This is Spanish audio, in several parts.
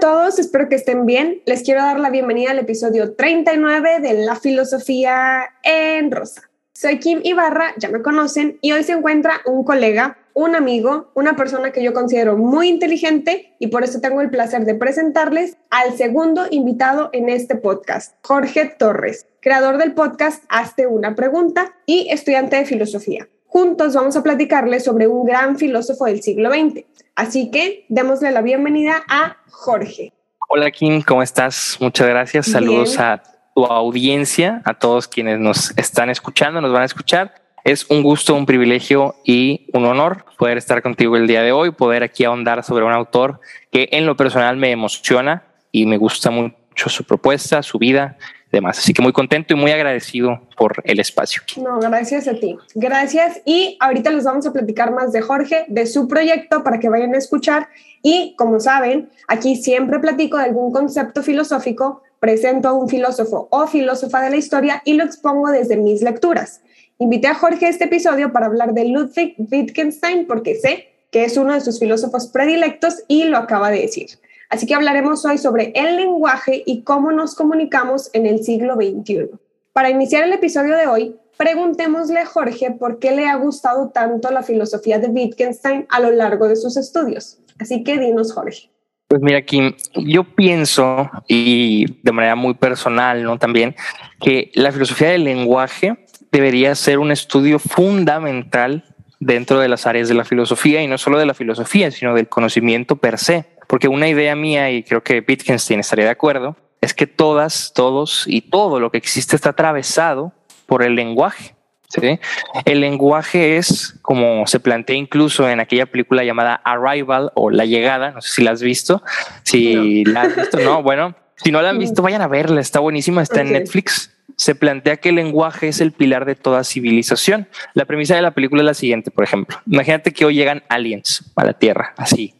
todos, espero que estén bien. Les quiero dar la bienvenida al episodio 39 de La Filosofía en Rosa. Soy Kim Ibarra, ya me conocen, y hoy se encuentra un colega, un amigo, una persona que yo considero muy inteligente y por eso tengo el placer de presentarles al segundo invitado en este podcast, Jorge Torres, creador del podcast Hazte una pregunta y estudiante de filosofía. Juntos vamos a platicarles sobre un gran filósofo del siglo XX. Así que démosle la bienvenida a Jorge. Hola Kim, ¿cómo estás? Muchas gracias. Saludos a tu audiencia, a todos quienes nos están escuchando, nos van a escuchar. Es un gusto, un privilegio y un honor poder estar contigo el día de hoy, poder aquí ahondar sobre un autor que en lo personal me emociona y me gusta mucho su propuesta, su vida demás. Así que muy contento y muy agradecido por el espacio. No, gracias a ti. Gracias. Y ahorita les vamos a platicar más de Jorge, de su proyecto para que vayan a escuchar. Y como saben, aquí siempre platico de algún concepto filosófico, presento a un filósofo o filósofa de la historia y lo expongo desde mis lecturas. Invité a Jorge a este episodio para hablar de Ludwig Wittgenstein porque sé que es uno de sus filósofos predilectos y lo acaba de decir. Así que hablaremos hoy sobre el lenguaje y cómo nos comunicamos en el siglo XXI. Para iniciar el episodio de hoy, preguntémosle a Jorge por qué le ha gustado tanto la filosofía de Wittgenstein a lo largo de sus estudios. Así que dinos, Jorge. Pues mira, Kim, yo pienso, y de manera muy personal, ¿no? También, que la filosofía del lenguaje debería ser un estudio fundamental dentro de las áreas de la filosofía y no solo de la filosofía, sino del conocimiento per se. Porque una idea mía, y creo que Wittgenstein estaría de acuerdo, es que todas, todos y todo lo que existe está atravesado por el lenguaje. ¿sí? El lenguaje es, como se plantea incluso en aquella película llamada Arrival o La Llegada, no sé si la has visto. Si la has visto, no, bueno, si no la han visto, vayan a verla, está buenísima, está en Netflix se plantea que el lenguaje es el pilar de toda civilización. La premisa de la película es la siguiente, por ejemplo. Imagínate que hoy llegan aliens a la Tierra, así.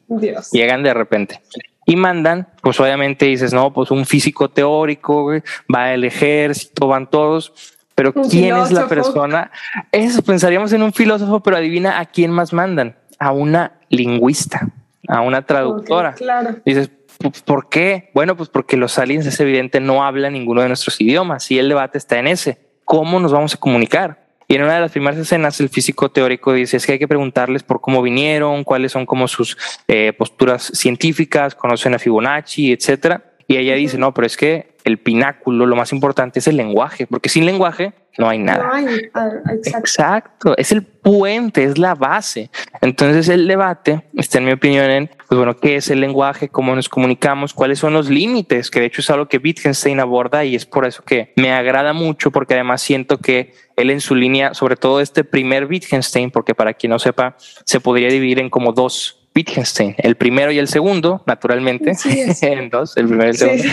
Llegan de repente y mandan, pues obviamente dices, no, pues un físico teórico, va el ejército, van todos, pero ¿quién es la persona? Eso pensaríamos en un filósofo, pero adivina a quién más mandan, a una lingüista, a una traductora. claro. Dices, ¿Por qué? Bueno, pues porque los aliens es evidente no hablan ninguno de nuestros idiomas y el debate está en ese. ¿Cómo nos vamos a comunicar? Y en una de las primeras escenas el físico teórico dice es que hay que preguntarles por cómo vinieron, cuáles son como sus eh, posturas científicas, conocen a Fibonacci, etcétera. Y ella dice, no, pero es que el pináculo, lo más importante es el lenguaje, porque sin lenguaje no hay nada. Exacto. es el puente, es la base. Entonces el debate está en mi opinión en, pues bueno, qué es el lenguaje, cómo nos comunicamos, cuáles son los límites, que de hecho es algo que Wittgenstein aborda y es por eso que me agrada mucho, porque además siento que él en su línea, sobre todo este primer Wittgenstein, porque para quien no sepa, se podría dividir en como dos Wittgenstein, el primero y el segundo, naturalmente, en dos, el primero y el segundo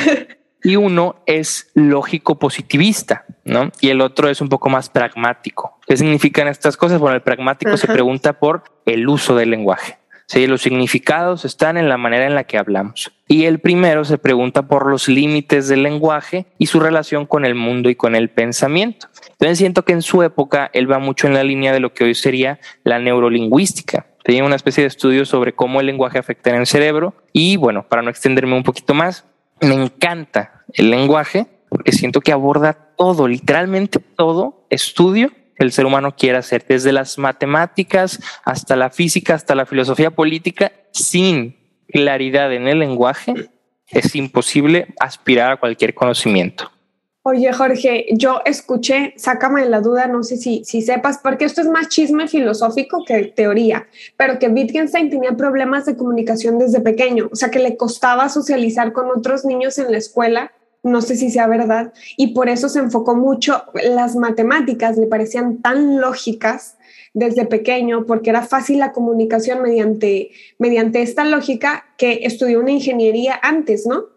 y uno es lógico positivista, ¿no? Y el otro es un poco más pragmático. ¿Qué significan estas cosas? Bueno, el pragmático se pregunta por el uso del lenguaje. Sí, los significados están en la manera en la que hablamos. Y el primero se pregunta por los límites del lenguaje y su relación con el mundo y con el pensamiento. Entonces siento que en su época él va mucho en la línea de lo que hoy sería la neurolingüística. Tenía una especie de estudio sobre cómo el lenguaje afecta en el cerebro. Y bueno, para no extenderme un poquito más, me encanta el lenguaje porque siento que aborda todo, literalmente todo estudio que el ser humano quiere hacer, desde las matemáticas hasta la física, hasta la filosofía política, sin claridad en el lenguaje, es imposible aspirar a cualquier conocimiento. Oye, Jorge, yo escuché, sácame de la duda, no sé si, si sepas, porque esto es más chisme filosófico que teoría, pero que Wittgenstein tenía problemas de comunicación desde pequeño, o sea, que le costaba socializar con otros niños en la escuela, no sé si sea verdad, y por eso se enfocó mucho, las matemáticas le parecían tan lógicas desde pequeño, porque era fácil la comunicación mediante, mediante esta lógica que estudió una ingeniería antes, ¿no?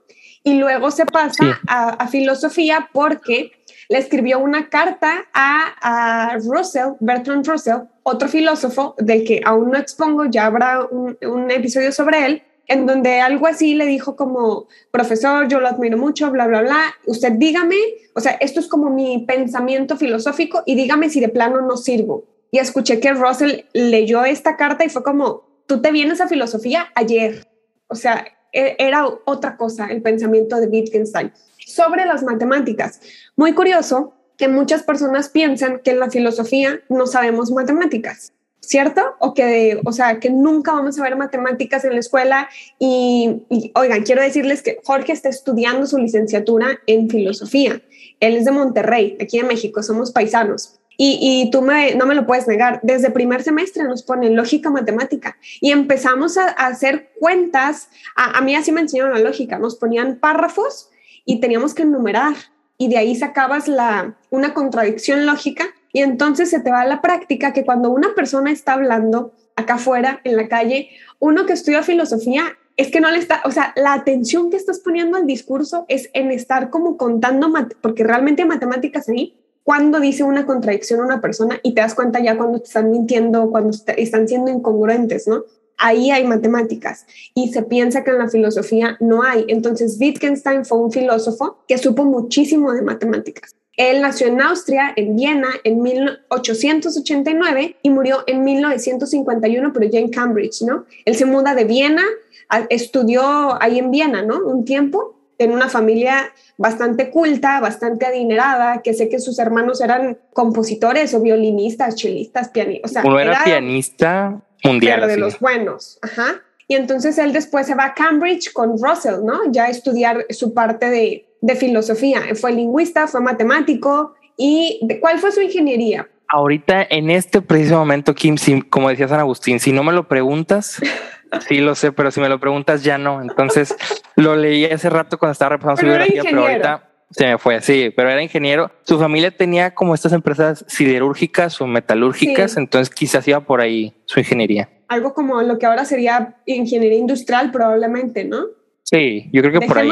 y luego se pasa a, filosofía porque le escribió una carta a, Russell, Bertrand Russell, otro filósofo del que aún no expongo, ya habrá un, un, episodio sobre él, en donde algo así le dijo como, profesor, yo lo admiro mucho, bla, bla, bla, usted dígame, o sea, esto es como mi pensamiento filosófico y dígame si de plano no sirvo. Y escuché que Russell leyó esta carta y fue como, tú te vienes a filosofía ayer. O sea, e, era otra cosa el pensamiento de Wittgenstein sobre las matemáticas. Muy curioso que muchas personas piensan que en la filosofía no sabemos matemáticas. ¿Cierto? O que, o sea, que nunca vamos a ver matemáticas en la escuela. Y, oigan, quiero decirles que Jorge está estudiando su licenciatura en filosofía. Él es de Monterrey, aquí en México, somos paisanos. Y, tú me, no me lo puedes negar, desde primer semestre nos ponen lógica matemática y empezamos a, hacer cuentas, a, a, mí así me enseñaron la lógica, nos ponían párrafos y teníamos que enumerar y de ahí sacabas la, una contradicción lógica y entonces se te va a la práctica que cuando una persona está hablando acá afuera, en la calle, uno que estudia filosofía es que no le está, o sea, la atención que estás poniendo al discurso es en estar como contando, porque realmente matemáticas ahí, cuando dice una contradicción a una persona y te das cuenta ya cuando te están mintiendo, cuando están siendo incongruentes, ¿no? Ahí hay matemáticas y se piensa que en la filosofía no hay. Entonces, Wittgenstein fue un filósofo que supo muchísimo de matemáticas. Él nació en Austria, en Viena, en 1889 y murió en 1951, pero ya en Cambridge, ¿no? Él se muda de Viena, estudió ahí en Viena, ¿no? Un tiempo, en una familia bastante culta, bastante adinerada, que sé que sus hermanos eran compositores o violinistas, chelistas, pianistas. O sea, Uno era, pianista mundial. de los buenos, ajá. Y entonces él después se va a Cambridge con Russell, ¿no? Ya a estudiar su parte de, de filosofía. Fue lingüista, fue matemático. ¿Y cuál fue su ingeniería? Ahorita, en este preciso momento, Kim, como decía San Agustín, si no me lo preguntas, sí lo sé, pero si me lo preguntas ya no. Entonces, lo leí hace rato cuando estaba repasando su biografía, pero ahorita se me fue, sí, pero era ingeniero. Su familia tenía como estas empresas siderúrgicas o metalúrgicas, entonces quizás iba por ahí su ingeniería. Algo como lo que ahora sería ingeniería industrial probablemente, ¿no? Sí, yo creo que por ahí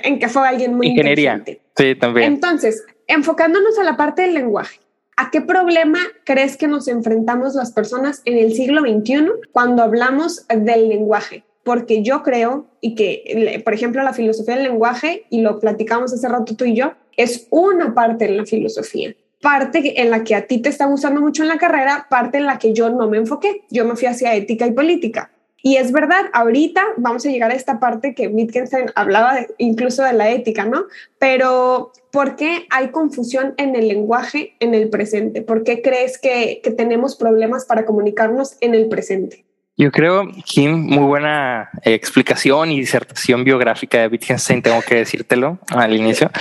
en que fue alguien muy Ingeniería. Sí, también. Entonces, enfocándonos a la parte del lenguaje, ¿a qué problema crees que nos enfrentamos las personas en el siglo XXI cuando hablamos del lenguaje? Porque yo creo, y que, por ejemplo, la filosofía del lenguaje, y lo platicamos hace rato tú y yo, es una parte de la filosofía parte en la que a ti te está gustando mucho en la carrera, parte en la que yo no me enfoqué. Yo me fui hacia ética y política. Y es verdad, ahorita vamos a llegar a esta parte que Wittgenstein hablaba incluso de la ética, ¿no? Pero ¿por qué hay confusión en el lenguaje en el presente? ¿Por qué crees que, que tenemos problemas para comunicarnos en el presente? Yo creo, Kim, muy buena explicación y disertación biográfica de Wittgenstein, tengo que decírtelo al inicio.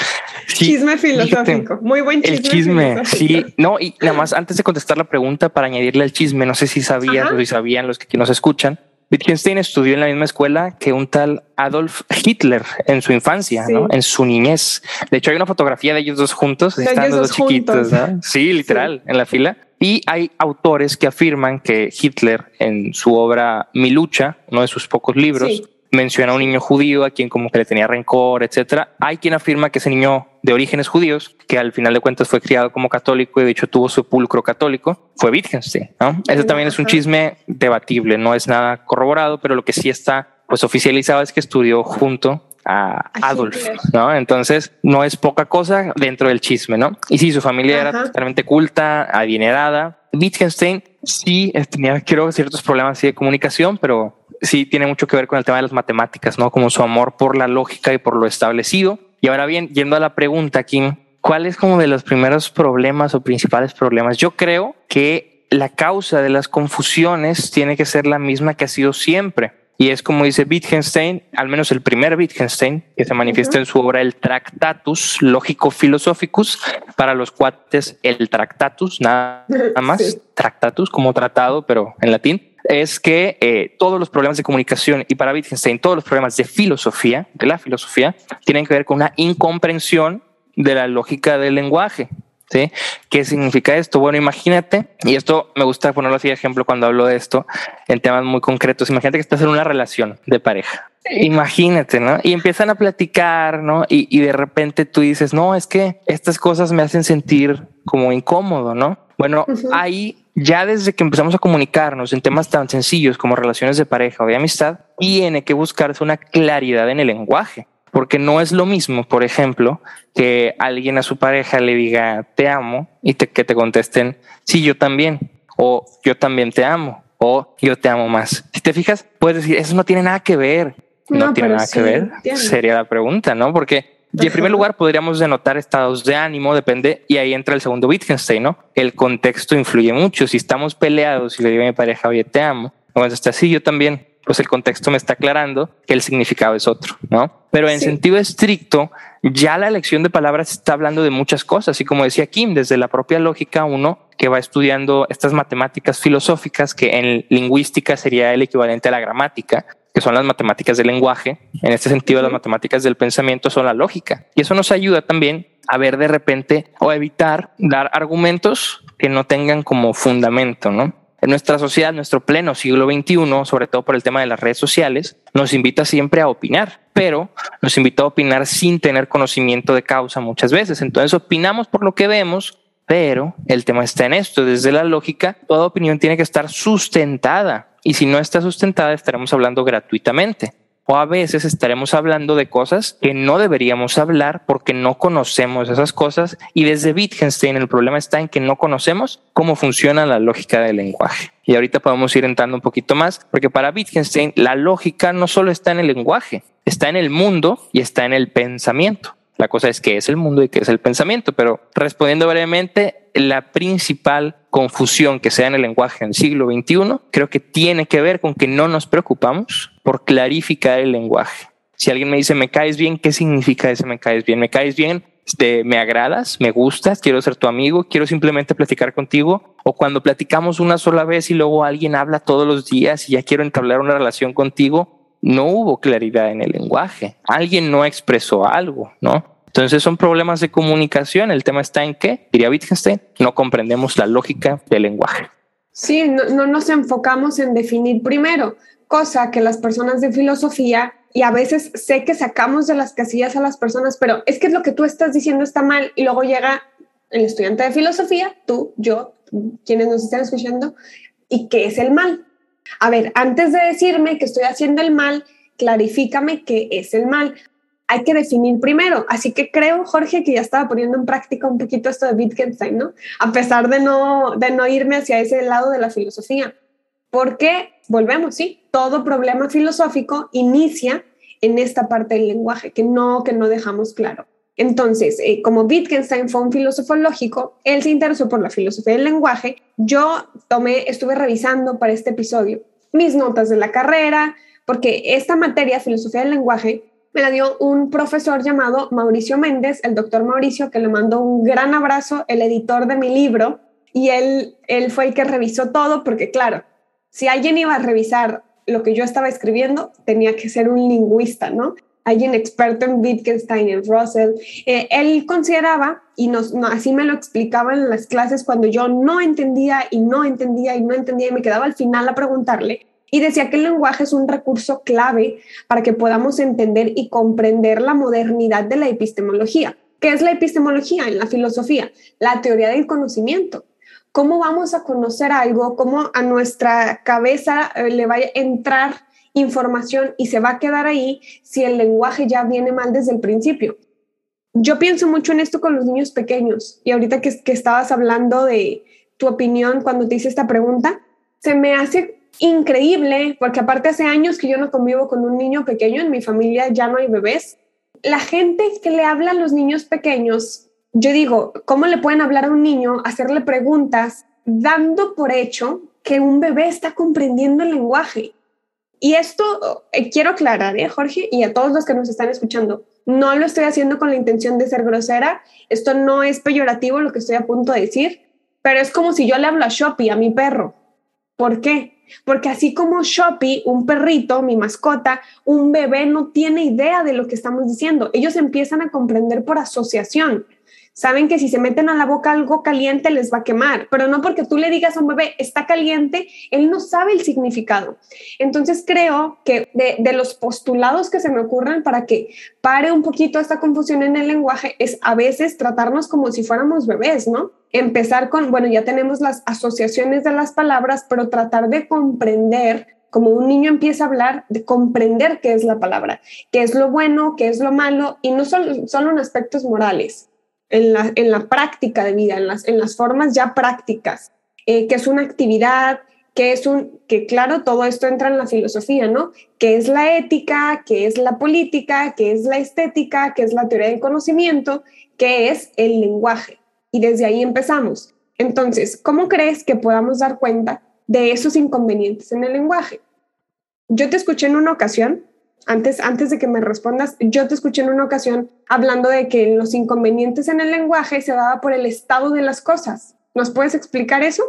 chisme filosófico, muy buen chisme. El chisme, sí, no, y nada más antes de contestar la pregunta para añadirle al chisme, no sé si sabías o si sabían los que nos escuchan, Wittgenstein estudió en la misma escuela que un tal Adolf Hitler en su infancia, ¿no? En su niñez. De hecho, hay una fotografía de ellos dos juntos, están los dos chiquitos, ¿no? Sí, literal, en la fila. Y hay autores que afirman que Hitler, en su obra Mi lucha, uno de sus pocos libros, menciona a un niño judío a quien como que le tenía rencor, etcétera. Hay quien afirma que ese niño de orígenes judíos, que al final de cuentas fue criado como católico y de hecho tuvo sepulcro católico, fue Wittgenstein. ¿no? Ese también es un chisme debatible, no es nada corroborado, pero lo que sí está pues oficializado es que estudió junto a Adolf, ¿no? Entonces no es poca cosa dentro del chisme, ¿no? Y sí, su familia era totalmente culta, adinerada. Wittgenstein sí tenía, creo, ciertos problemas de comunicación, pero sí tiene mucho que ver con el tema de las matemáticas, ¿no? Como su amor por la lógica y por lo establecido. Y ahora bien, yendo a la pregunta, Kim, ¿cuál es como de los primeros problemas o principales problemas? Yo creo que la causa de las confusiones tiene que ser la misma que ha sido siempre. Y es como dice Wittgenstein, al menos el primer Wittgenstein, que se manifiesta en su obra el Tractatus Lógico-Philosophicus, para los cuates el Tractatus, nada más, Tractatus como tratado, pero en latín es que eh, todos los problemas de comunicación y para Wittgenstein todos los problemas de filosofía, de la filosofía, tienen que ver con una incomprensión de la lógica del lenguaje. ¿Sí? ¿Qué significa esto? Bueno, imagínate, y esto me gusta ponerlo así de ejemplo cuando hablo de esto en temas muy concretos. Imagínate que estás en una relación de pareja. Imagínate, ¿no? Y empiezan a platicar, ¿no? Y, y de repente tú dices, no, es que estas cosas me hacen sentir como incómodo, ¿no? Bueno, ahí ya desde que empezamos a comunicarnos en temas tan sencillos como relaciones de pareja o de amistad, tiene que buscarse una claridad en el lenguaje. Porque no es lo mismo, por ejemplo, que alguien a su pareja le diga te amo y que te contesten sí, yo también, o yo también te amo, o yo te amo más. Si te fijas, puedes decir eso no tiene nada que ver. No, tiene nada que ver, sería la pregunta, ¿no? Porque en primer lugar podríamos denotar estados de ánimo, depende, y ahí entra el segundo Wittgenstein, ¿no? El contexto influye mucho. Si estamos peleados y le digo a mi pareja, oye, te amo, cuando está así, yo también, pues el contexto me está aclarando que el significado es otro, ¿no? Pero en sentido estricto, ya la elección de palabras está hablando de muchas cosas. Y como decía Kim, desde la propia lógica, uno que va estudiando estas matemáticas filosóficas, que en lingüística sería el equivalente a la gramática, que son las matemáticas del lenguaje. En este sentido, las matemáticas del pensamiento son la lógica. Y eso nos ayuda también a ver de repente o a evitar dar argumentos que no tengan como fundamento, ¿no? En nuestra sociedad, nuestro pleno siglo XXI, sobre todo por el tema de las redes sociales, nos invita siempre a opinar, pero nos invita a opinar sin tener conocimiento de causa muchas veces. Entonces opinamos por lo que vemos, pero el tema está en esto. Desde la lógica, toda opinión tiene que estar sustentada y si no está sustentada estaremos hablando gratuitamente o a veces estaremos hablando de cosas que no deberíamos hablar porque no conocemos esas cosas y desde Wittgenstein el problema está en que no conocemos cómo funciona la lógica del lenguaje. Y ahorita podemos ir entrando un poquito más porque para Wittgenstein la lógica no solo está en el lenguaje, está en el mundo y está en el pensamiento. La cosa es qué es el mundo y qué es el pensamiento, pero respondiendo brevemente, la principal confusión que sea en el lenguaje en el siglo XXI creo que tiene que ver con que no nos preocupamos por clarificar el lenguaje. Si alguien me dice me caes bien, ¿qué significa ese me caes bien? ¿Me caes bien? De, me agradas, me gustas, quiero ser tu amigo, quiero simplemente platicar contigo. O cuando platicamos una sola vez y luego alguien habla todos los días y ya quiero entablar una relación contigo, no hubo claridad en el lenguaje. Alguien no expresó algo, ¿no? Entonces son problemas de comunicación. El tema está en que, diría Wittgenstein, no comprendemos la lógica del lenguaje. Sí, no, nos enfocamos en definir primero, cosa que las personas de filosofía, y a veces sé que sacamos de las casillas a las personas, pero es que lo que tú estás diciendo está mal y luego llega el estudiante de filosofía, tú, yo, quienes nos están escuchando, y qué es el mal. A ver, antes de decirme que estoy haciendo el mal, clarifícame qué es el mal hay que definir primero. Así que creo, Jorge, que ya estaba poniendo en práctica un poquito esto de Wittgenstein, ¿no? A pesar de no, de no irme hacia ese lado de la filosofía. Porque, volvemos, sí, todo problema filosófico inicia en esta parte del lenguaje, que no, que no dejamos claro. Entonces, eh, como Wittgenstein fue un filósofo lógico, él se interesó por la filosofía del lenguaje. Yo tomé, estuve revisando para este episodio mis notas de la carrera, porque esta materia, filosofía del lenguaje, me la dio un profesor llamado Mauricio Méndez, el doctor Mauricio, que le mandó un gran abrazo, el editor de mi libro, y él, él fue el que revisó todo, porque claro, si alguien iba a revisar lo que yo estaba escribiendo, tenía que ser un lingüista, ¿no? Alguien experto en Wittgenstein, en Russell. Eh, él consideraba, y nos, así me lo explicaba en las clases cuando yo no entendía y no entendía y no entendía y me quedaba al final a preguntarle, y decía que el lenguaje es un recurso clave para que podamos entender y comprender la modernidad de la epistemología. ¿Qué es la epistemología en la filosofía? La teoría del conocimiento. ¿Cómo vamos a conocer algo? ¿Cómo a nuestra cabeza eh, le va a entrar información y se va a quedar ahí si el lenguaje ya viene mal desde el principio? Yo pienso mucho en esto con los niños pequeños y ahorita que, que estabas hablando de tu opinión cuando te hice esta pregunta, se me hace increíble, porque aparte hace años que yo no convivo con un niño pequeño, en mi familia ya no hay bebés. La gente que le habla a los niños pequeños, yo digo, ¿cómo le pueden hablar a un niño, hacerle preguntas, dando por hecho que un bebé está comprendiendo el lenguaje? Y esto eh, quiero aclarar, ¿eh, Jorge, y a todos los que nos están escuchando, no lo estoy haciendo con la intención de ser grosera, esto no es peyorativo lo que estoy a punto de decir, pero es como si yo le hablo a Shopee, a mi perro. ¿Por qué? Porque así como Shopee, un perrito, mi mascota, un bebé no tiene idea de lo que estamos diciendo. Ellos empiezan a comprender por asociación. Saben que si se meten a la boca algo caliente les va a quemar, pero no porque tú le digas a un bebé está caliente, él no sabe el significado. Entonces creo que de, los postulados que se me ocurren para que pare un poquito esta confusión en el lenguaje es a veces tratarnos como si fuéramos bebés, ¿no? empezar con, bueno, ya tenemos las asociaciones de las palabras, pero tratar de comprender, como un niño empieza a hablar, de comprender qué es la palabra, qué es lo bueno, qué es lo malo, y no solo, solo en aspectos morales, en la, en la práctica de vida, en las, en las formas ya prácticas, eh, qué es una actividad, que es un, que claro, todo esto entra en la filosofía, ¿no? ¿Qué es la ética? ¿Qué es la política? ¿Qué es la estética? ¿Qué es la teoría del conocimiento? ¿Qué es el lenguaje? Y desde ahí empezamos. Entonces, ¿cómo crees que podamos dar cuenta de esos inconvenientes en el lenguaje? Yo te escuché en una ocasión, antes, antes de que me respondas, yo te escuché en una ocasión hablando de que los inconvenientes en el lenguaje se daba por el estado de las cosas. ¿Nos puedes explicar eso?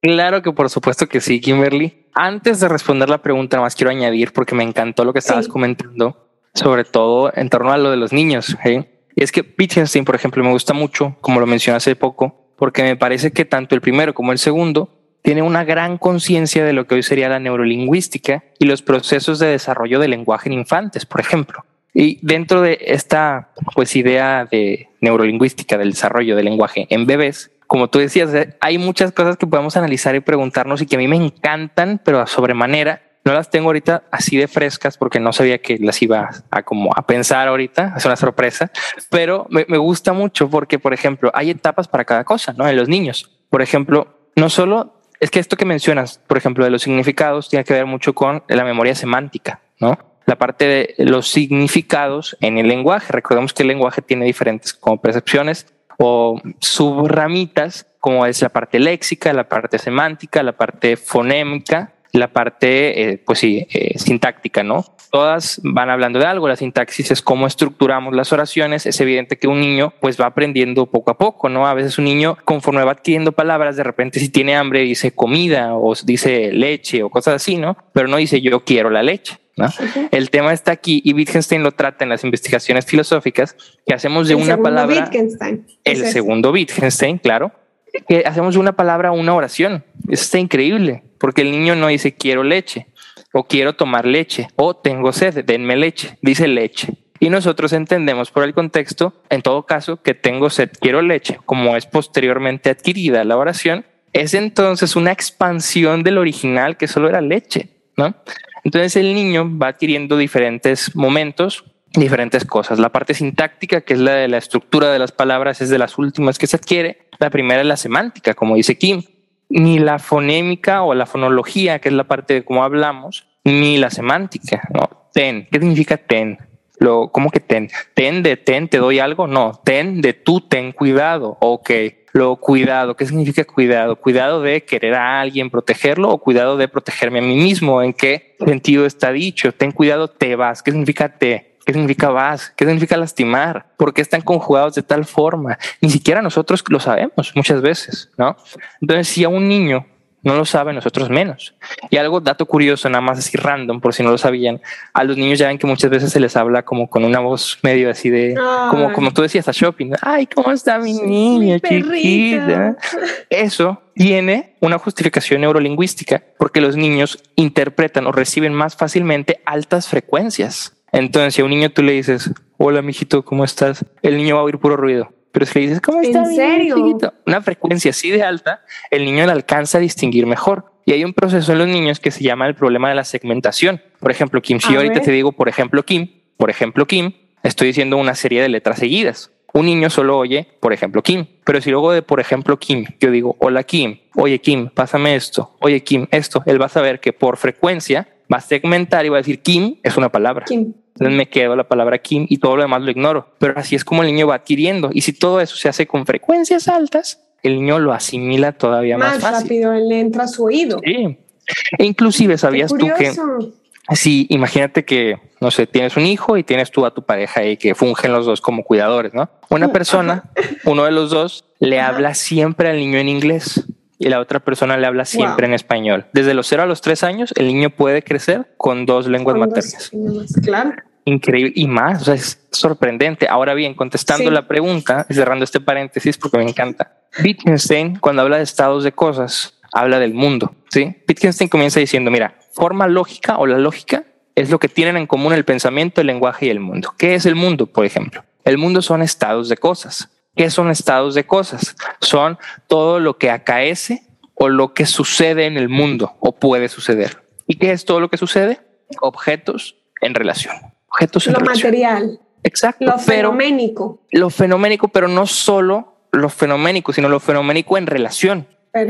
Claro que por supuesto que sí, Kimberly. Antes de responder la pregunta, más quiero añadir porque me encantó lo que estabas comentando, sobre todo en torno a lo de los niños. ¿eh? Y es que Wittgenstein, por ejemplo, me gusta mucho, como lo mencioné hace poco, porque me parece que tanto el primero como el segundo tiene una gran conciencia de lo que hoy sería la neurolingüística y los procesos de desarrollo del lenguaje en infantes, por ejemplo. Y dentro de esta pues idea de neurolingüística del desarrollo del lenguaje en bebés, como tú decías, eh, hay muchas cosas que podemos analizar y preguntarnos y que a mí me encantan, pero a sobremanera. No las tengo ahorita así de frescas porque no sabía que las iba a como a pensar ahorita. Es una sorpresa, pero me, me gusta mucho porque, por ejemplo, hay etapas para cada cosa, ¿no? En los niños, por ejemplo, no solo es que esto que mencionas, por ejemplo, de los significados, tiene que ver mucho con la memoria semántica, ¿no? La parte de los significados en el lenguaje. Recordemos que el lenguaje tiene diferentes como percepciones o subramitas, como es la parte léxica, la parte semántica, la parte fonémica, la parte, eh, pues sí, eh, sintáctica, ¿no? Todas van hablando de algo. La sintaxis es cómo estructuramos las oraciones. Es evidente que un niño, pues va aprendiendo poco a poco, ¿no? A veces un niño, conforme va adquiriendo palabras, de repente si tiene hambre dice comida o dice leche o cosas así, ¿no? Pero no dice yo quiero la leche. El tema está aquí y Wittgenstein lo trata en las investigaciones filosóficas que hacemos de una palabra. Wittgenstein. El segundo Wittgenstein, claro, que hacemos una palabra una oración. Eso está increíble porque el niño no dice quiero leche o quiero tomar leche o tengo sed, denme leche, dice leche. Y nosotros entendemos por el contexto, en todo caso, que tengo sed, quiero leche, como es posteriormente adquirida la oración, es entonces una expansión del original que solo era leche, ¿no? Entonces el niño va adquiriendo diferentes momentos, diferentes cosas. La parte sintáctica, que es la de la estructura de las palabras, es de las últimas que se adquiere. La primera es la semántica, como dice Kim. Ni la fonémica o la fonología, que es la parte de cómo hablamos, ni la semántica. Ten, ¿qué significa ten? Lo, ¿Cómo que ten? ¿Ten de ten te doy algo? No, ten de tú ten cuidado. Ok lo cuidado. ¿Qué significa cuidado? Cuidado de querer a alguien, protegerlo o cuidado de protegerme a mí mismo. ¿En qué sentido está dicho? Ten cuidado, te vas. ¿Qué significa te? ¿Qué significa vas? ¿Qué significa lastimar? ¿Por qué están conjugados de tal forma? Ni siquiera nosotros lo sabemos muchas veces, ¿no? Entonces, si a un niño no lo saben nosotros menos. Y algo, dato curioso, nada más así random, por si no lo sabían, a los niños ya ven que muchas veces se les habla como con una voz medio así de, como, como tú decías a shopping, ay, ¿cómo está mi niña chiquita? Eso tiene una justificación neurolingüística, porque los niños interpretan o reciben más fácilmente altas frecuencias. Entonces, si a un niño tú le dices, hola, mijito, ¿cómo estás? El niño va a oír puro ruido. Pero si le dices, ¿cómo está? ¿En serio? Una frecuencia así de alta, el niño le alcanza a distinguir mejor. Y hay un proceso en los niños que se llama el problema de la segmentación. Por ejemplo, Kim, si yo ahorita te digo, por ejemplo, Kim, por ejemplo, Kim, estoy diciendo una serie de letras seguidas. Un niño solo oye, por ejemplo, Kim. Pero si luego de, por ejemplo, Kim, yo digo, hola Kim, oye Kim, pásame esto, oye Kim, esto, él va a saber que por frecuencia va a segmentar y va a decir Kim es una palabra. Kim. Entonces me quedo la palabra Kim y todo lo demás lo ignoro. Pero así es como el niño va adquiriendo. Y si todo eso se hace con frecuencias altas, el niño lo asimila todavía más, más rápido, le entra a su oído. Sí. E inclusive sabías tú que si imagínate que, no sé, tienes un hijo y tienes tú a tu pareja y que fungen los dos como cuidadores, ¿no? Una persona, uno de los dos, le habla siempre al niño en inglés y la otra persona le habla siempre en español. Desde los cero a los tres años, el niño puede crecer con dos lenguas maternas. claro. Increíble y más, o sea, es sorprendente. Ahora bien, contestando la pregunta, cerrando este paréntesis porque me encanta. Wittgenstein, cuando habla de estados de cosas, habla del mundo. Sí, Wittgenstein comienza diciendo: Mira, forma lógica o la lógica es lo que tienen en común el pensamiento, el lenguaje y el mundo. ¿Qué es el mundo, por ejemplo? El mundo son estados de cosas. ¿Qué son estados de cosas? Son todo lo que acaece o lo que sucede en el mundo o puede suceder. ¿Y qué es todo lo que sucede? Objetos en relación. Objetos en lo material. Exacto. Lo fenoménico. lo fenoménico, pero no solo lo fenoménico, sino lo fenoménico en relación.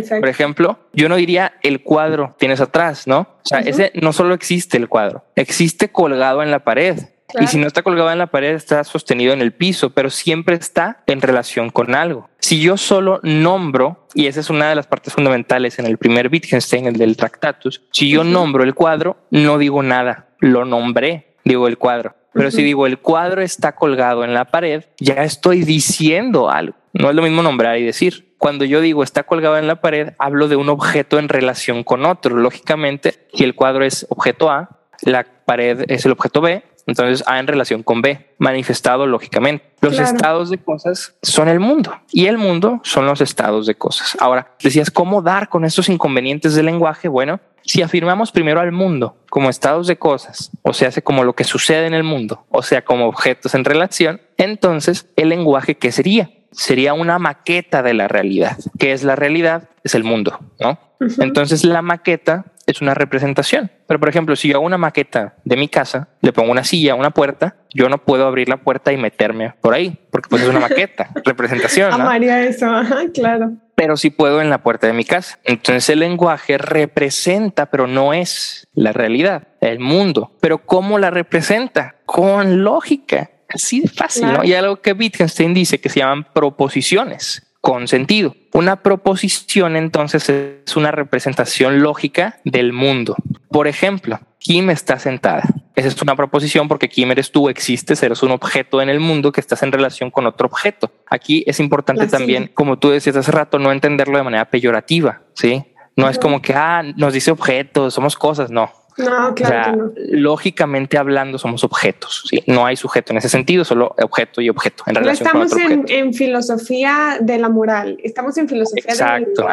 Por ejemplo, yo no diría el cuadro tienes atrás, ¿no? O sea, ese no solo existe el cuadro, existe colgado en la pared. Y si no está colgado en la pared, está sostenido en el piso, pero siempre está en relación con algo. Si yo solo nombro, y esa es una de las partes fundamentales en el primer Wittgenstein, el del Tractatus, si yo nombro el cuadro, no digo nada, lo nombré, digo el cuadro. Pero si digo el cuadro está colgado en la pared, ya estoy diciendo algo. No es lo mismo nombrar y decir. Cuando yo digo está colgado en la pared, hablo de un objeto en relación con otro. Lógicamente, si el cuadro es objeto A, la pared es el objeto B, entonces A en relación con B, manifestado lógicamente. Los estados de cosas son el mundo y el mundo son los estados de cosas. Ahora, decías, ¿cómo dar con estos inconvenientes del lenguaje? Bueno, si afirmamos primero al mundo como estados de cosas, o sea, como lo que sucede en el mundo, o sea, como objetos en relación, entonces el lenguaje, ¿qué sería? Sería una maqueta de la realidad. ¿Qué es la realidad? Es el mundo, ¿no? Entonces la maqueta es una representación. Pero, por ejemplo, si yo hago una maqueta de mi casa, le pongo una silla, una puerta, yo no puedo abrir la puerta y meterme por ahí, porque pues es una maqueta, representación. ¿no? Amaría eso, claro. Pero sí puedo en la puerta de mi casa. Entonces el lenguaje representa, pero no es la realidad, el mundo. Pero ¿cómo la representa? Con lógica. Así de fácil, ¿no? Y algo que Wittgenstein dice que se llaman proposiciones con sentido. Una proposición entonces es una representación lógica del mundo. Por ejemplo, Kim está sentada. Esa es una proposición porque Kim eres tú, existes, eres un objeto en el mundo que estás en relación con otro objeto. Aquí es importante también, como tú decías hace rato, no entenderlo de manera peyorativa, ¿sí? No es como que, ah, nos dice objetos, somos cosas, no no, claro. Lógicamente hablando, somos objetos. ¿sí? No hay sujeto en ese sentido, solo objeto y objeto. En relación estamos en, filosofía de la moral, estamos en filosofía Exacto.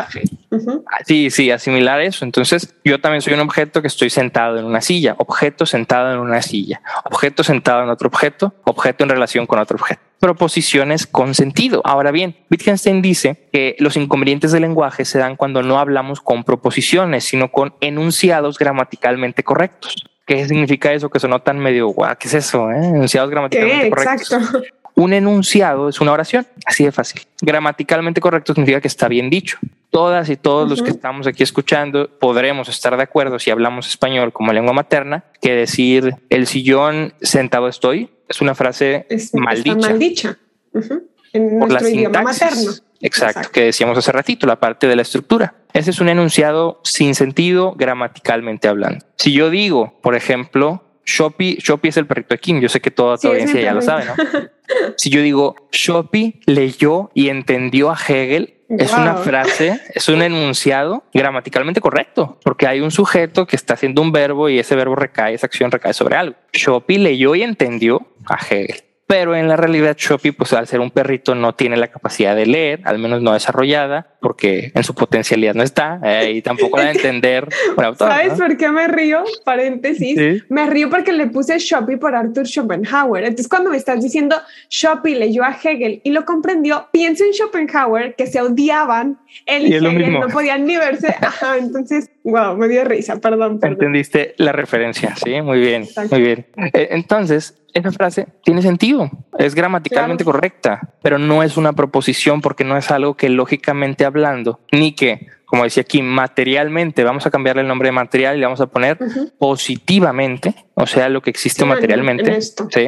Sí, sí, asimilar eso. Entonces, yo también soy un objeto que estoy sentado en una silla, objeto sentado en una silla, objeto sentado en otro objeto, objeto en relación con otro objeto proposiciones con sentido. Ahora bien, Wittgenstein dice que los inconvenientes del lenguaje se dan cuando no hablamos con proposiciones, sino con enunciados gramaticalmente correctos. ¿Qué significa eso? Que sonó tan medio guau. ¿Qué es eso? Eh? Enunciados gramaticalmente correctos. Exacto. Un enunciado es una oración, así de fácil. Gramaticalmente correcto significa que está bien dicho. Todas y todos los que estamos aquí escuchando podremos estar de acuerdo si hablamos español como lengua materna que decir el sillón sentado estoy es una frase maldicha. En por nuestro idioma materno. Exacto, que decíamos hace ratito, la parte de la estructura. Ese es un enunciado sin sentido gramaticalmente hablando. Si yo digo, por ejemplo, Shopee, Shopee es el perrito de Kim, yo sé que toda tu audiencia ya lo sabe, ¿no? si yo digo, Shopee leyó y entendió a Hegel, es una frase, es un enunciado gramaticalmente correcto, porque hay un sujeto que está haciendo un verbo y ese verbo recae, esa acción recae sobre algo. Shopee leyó y entendió a Hegel pero en la realidad Shopee, pues al ser un perrito, no tiene la capacidad de leer, al menos no desarrollada, porque en su potencialidad no está eh, y tampoco la de entender ¿Sabes por qué me río? Paréntesis. Me río porque le puse Shopee por Arthur Schopenhauer. Entonces, cuando me estás diciendo Shopee leyó a Hegel y lo comprendió, pienso en Schopenhauer que se odiaban, él y, Hegel no podían ni verse. entonces, wow, me dio risa, perdón, Entendiste la referencia, sí, muy bien, muy bien. Eh, entonces, esa frase tiene sentido, es gramaticalmente correcta, pero no es una proposición porque no es algo que lógicamente hablando, ni que como decía aquí, materialmente, vamos a cambiarle el nombre de material y le vamos a poner positivamente, o sea, lo que existe materialmente. sí.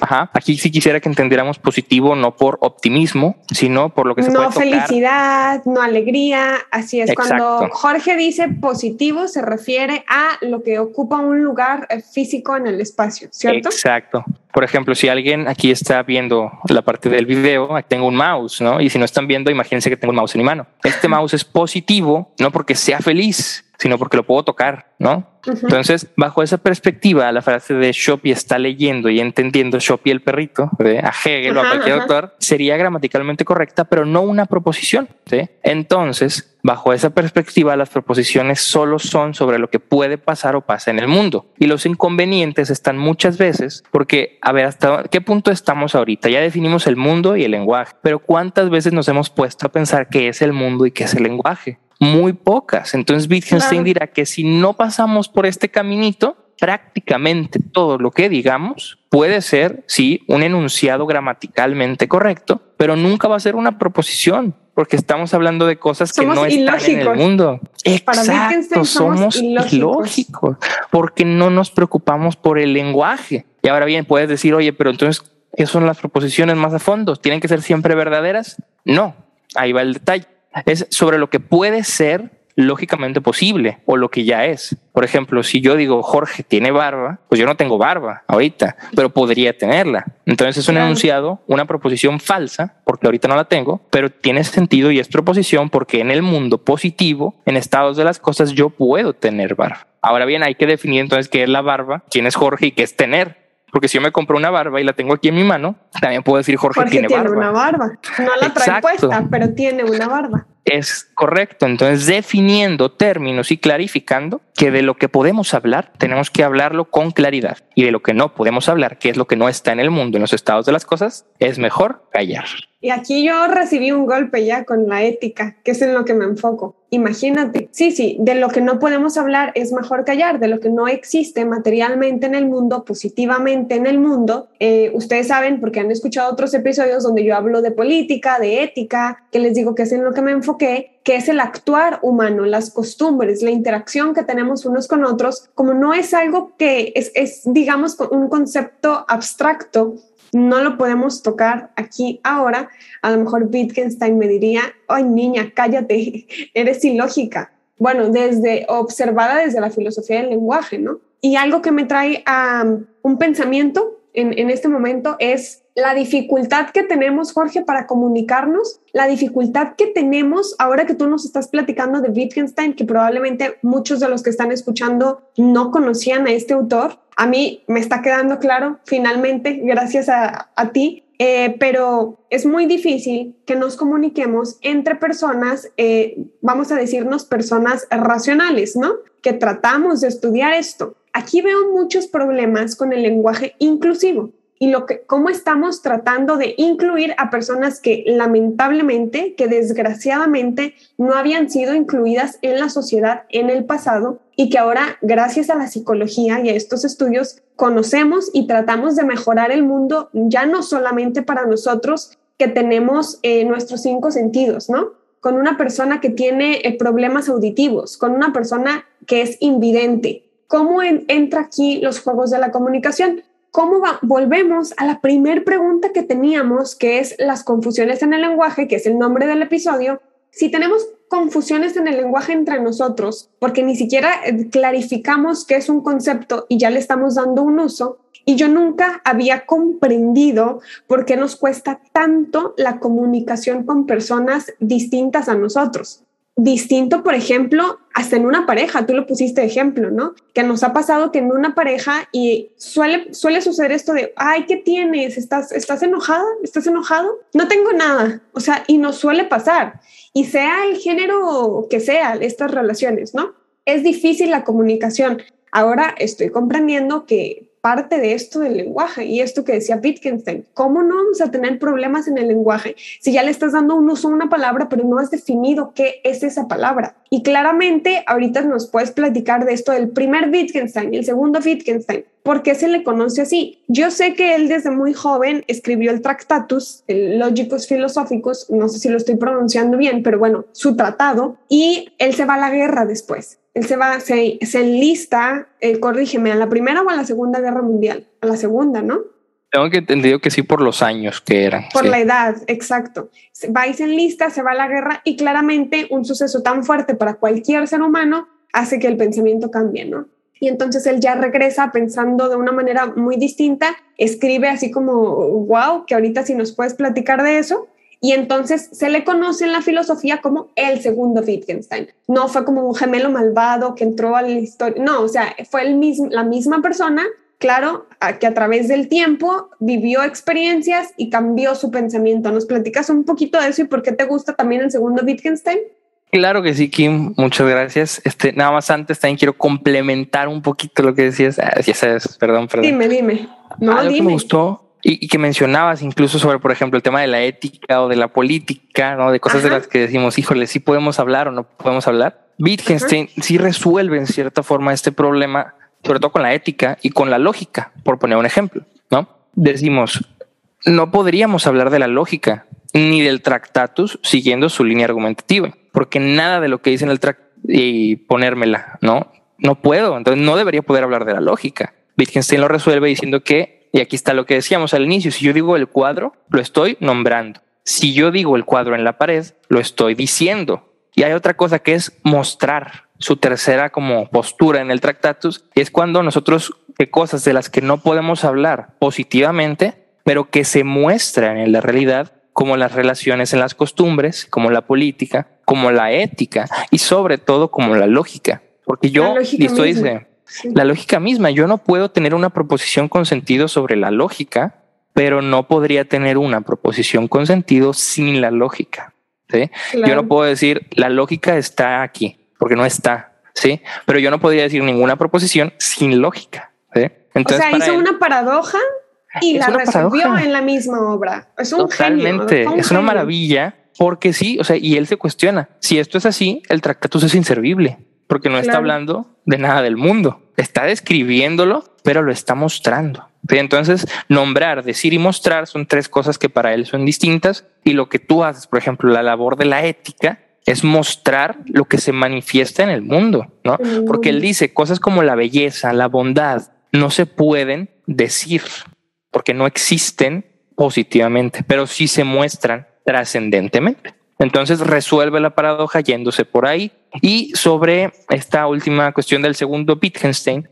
Ajá. Aquí sí quisiera que entendiéramos positivo no por optimismo, sino por lo que se no puede No felicidad, no alegría, así es. Cuando Jorge dice positivo, se refiere a lo que ocupa un lugar eh, físico en el espacio, ¿cierto? Exacto. Por ejemplo, si alguien aquí está viendo la parte del video, tengo un mouse, ¿no? Y si no están viendo, imagínense que tengo un mouse en mi mano. Este mouse es positivo, no porque sea feliz, sino porque lo puedo tocar, ¿no? Entonces, bajo esa perspectiva, la frase de Shopee está leyendo y entendiendo Shopee el perrito, de a Hegel o a cualquier autor, sería gramaticalmente correcta, pero no una proposición. ¿sí? Entonces, bajo esa perspectiva, las proposiciones solo son sobre lo que puede pasar o pasa en el mundo. Y los inconvenientes están muchas veces porque, a ver, ¿hasta qué punto estamos ahorita? Ya definimos el mundo y el lenguaje, pero ¿cuántas veces nos hemos puesto a pensar qué es el mundo y qué es el lenguaje? Muy pocas. Entonces Wittgenstein dirá que si no pasamos por este caminito, prácticamente todo lo que digamos puede ser, sí, un enunciado gramaticalmente correcto, pero nunca va a ser una proposición, porque estamos hablando de cosas que no están en el mundo. Exacto, somos ilógicos. porque no nos preocupamos por el lenguaje. Y ahora bien, puedes decir, oye, pero entonces, ¿qué son las proposiciones más a fondo? ¿Tienen que ser siempre verdaderas? No, ahí va el detalle. Es sobre lo que puede ser lógicamente posible o lo que ya es. Por ejemplo, si yo digo Jorge tiene barba, pues yo no tengo barba ahorita, pero podría tenerla. Entonces es un enunciado, una proposición falsa, porque ahorita no la tengo, pero tiene sentido y es proposición porque en el mundo positivo, en estados de las cosas, yo puedo tener barba. Ahora bien, hay que definir entonces qué es la barba, quién es Jorge y qué es tener. Porque si yo me compro una barba y la tengo aquí en mi mano, también puedo decir Jorge, tiene, tiene una barba. No la trae puesta, pero tiene una barba. Es correcto. Entonces, definiendo términos y clarificando que de lo que podemos hablar, tenemos que hablarlo con claridad. Y de lo que no podemos hablar, que es lo que no está en el mundo, en los estados de las cosas, es mejor callar. Y aquí yo recibí un golpe ya con la ética, que es en lo que me enfoco. Imagínate, sí, sí, de lo que no podemos hablar es mejor callar, de lo que no existe materialmente en el mundo, positivamente en el mundo. Eh, ustedes saben, porque han escuchado otros episodios donde yo hablo de política, de ética, que les digo que es en lo que me enfoqué, que es el actuar humano, las costumbres, la interacción que tenemos unos con otros, como no es algo que es, es digamos, un concepto abstracto, no lo podemos tocar aquí ahora. A lo mejor Wittgenstein me diría, ay niña, cállate, eres ilógica. Bueno, desde observada desde la filosofía del lenguaje, ¿no? Y algo que me trae a un pensamiento en, en este momento es la dificultad que tenemos, Jorge, para comunicarnos, la dificultad que tenemos ahora que tú nos estás platicando de Wittgenstein, que probablemente muchos de los que están escuchando no conocían a este autor. A mí me está quedando claro, finalmente, gracias a, ti, eh, pero es muy difícil que nos comuniquemos entre personas, eh, vamos a decirnos personas racionales, ¿no? Que tratamos de estudiar esto. Aquí veo muchos problemas con el lenguaje inclusivo y lo que, cómo estamos tratando de incluir a personas que lamentablemente, que desgraciadamente no habían sido incluidas en la sociedad en el pasado y que ahora, gracias a la psicología y a estos estudios, conocemos y tratamos de mejorar el mundo ya no solamente para nosotros que tenemos eh, nuestros cinco sentidos, ¿no? Con una persona que tiene eh, problemas auditivos, con una persona que es invidente. ¿Cómo entra aquí los juegos de la comunicación? ¿Cómo volvemos a la primer pregunta que teníamos, que es las confusiones en el lenguaje, que es el nombre del episodio? Si tenemos confusiones en el lenguaje entre nosotros, porque ni siquiera eh, clarificamos qué es un concepto y ya le estamos dando un uso, y yo nunca había comprendido por qué nos cuesta tanto la comunicación con personas distintas a nosotros distinto, por ejemplo, hasta en una pareja, tú lo pusiste ejemplo, ¿no? Que nos ha pasado que en una pareja y suele, suele suceder esto de, ay, ¿qué tienes? ¿Estás, ¿Estás enojada? ¿Estás enojado? No tengo nada, o sea, y nos suele pasar, y sea el género que sea, estas relaciones, ¿no? Es difícil la comunicación. Ahora estoy comprendiendo que parte de esto del lenguaje y esto que decía Wittgenstein, ¿cómo no vamos a tener problemas en el lenguaje si ya le estás dando un uso a una palabra pero no has definido qué es esa palabra? Y claramente ahorita nos puedes platicar de esto del primer Wittgenstein el segundo Wittgenstein. ¿Por qué se le conoce así? Yo sé que él desde muy joven escribió el Tractatus, el Lógicos Filosóficos, no sé si lo estoy pronunciando bien, pero bueno, su tratado, y él se va a la guerra después él se va, se, se enlista, eh, corrígeme, ¿a la Primera o a la Segunda Guerra Mundial? A la Segunda, ¿no? Tengo que entendido que sí por los años que eran. Por la edad, exacto. Va y se enlista, se va a la guerra y claramente un suceso tan fuerte para cualquier ser humano hace que el pensamiento cambie, ¿no? Y entonces él ya regresa pensando de una manera muy distinta, escribe así como, wow, que ahorita si nos puedes platicar de eso, y entonces se le conoce en la filosofía como el segundo Wittgenstein. No fue como un gemelo malvado que entró a la historia, no, o sea, fue el mismo, la misma persona, claro, que a través del tiempo vivió experiencias y cambió su pensamiento. ¿Nos platicas un poquito de eso y por qué te gusta también el segundo Wittgenstein? Claro que sí, Kim. Muchas gracias. Este, nada más antes también quiero complementar un poquito lo que decías. Ah, ya sabes, perdón, perdón. Dime, dime. No, Algo que me gustó y, que mencionabas incluso sobre, por ejemplo, el tema de la ética o de la política, ¿no? De cosas de las que decimos, híjole, sí podemos hablar o no podemos hablar. Wittgenstein sí resuelve en cierta forma este problema, sobre todo con la ética y con la lógica, por poner un ejemplo, ¿no? Decimos, no podríamos hablar de la lógica ni del Tractatus siguiendo su línea argumentativa, porque nada de lo que dice en el Tractatus y ponérmela, ¿no? No puedo, entonces no debería poder hablar de la lógica. Wittgenstein lo resuelve diciendo que, y aquí está lo que decíamos al inicio, si yo digo el cuadro, lo estoy nombrando. Si yo digo el cuadro en la pared, lo estoy diciendo. Y hay otra cosa que es mostrar su tercera como postura en el Tractatus, es cuando nosotros de cosas de las que no podemos hablar positivamente, pero que se muestran en la realidad, como las relaciones en las costumbres, como la política, como la ética y sobre todo como la lógica. Porque yo, y esto dice, la lógica misma, yo no puedo tener una proposición con sentido sobre la lógica, pero no podría tener una proposición con sentido sin la lógica. ¿sí? Yo no puedo decir la lógica está aquí, porque no está, ¿sí? Pero yo no podría decir ninguna proposición sin lógica. ¿sí? Entonces, o sea, hizo una paradoja y la resolvió en la misma obra. Es un Totalmente, es una maravilla porque sí, o sea, y él se cuestiona, si esto es así, el Tractatus es inservible, porque no está hablando de nada del mundo, está describiéndolo, pero lo está mostrando. Entonces, nombrar, decir y mostrar son tres cosas que para él son distintas y lo que tú haces, por ejemplo, la labor de la ética es mostrar lo que se manifiesta en el mundo, ¿no? Porque él dice cosas como la belleza, la bondad, no se pueden decir, porque no existen positivamente, pero sí se muestran trascendentemente. Entonces resuelve la paradoja yéndose por ahí. Y sobre esta última cuestión del segundo Wittgenstein,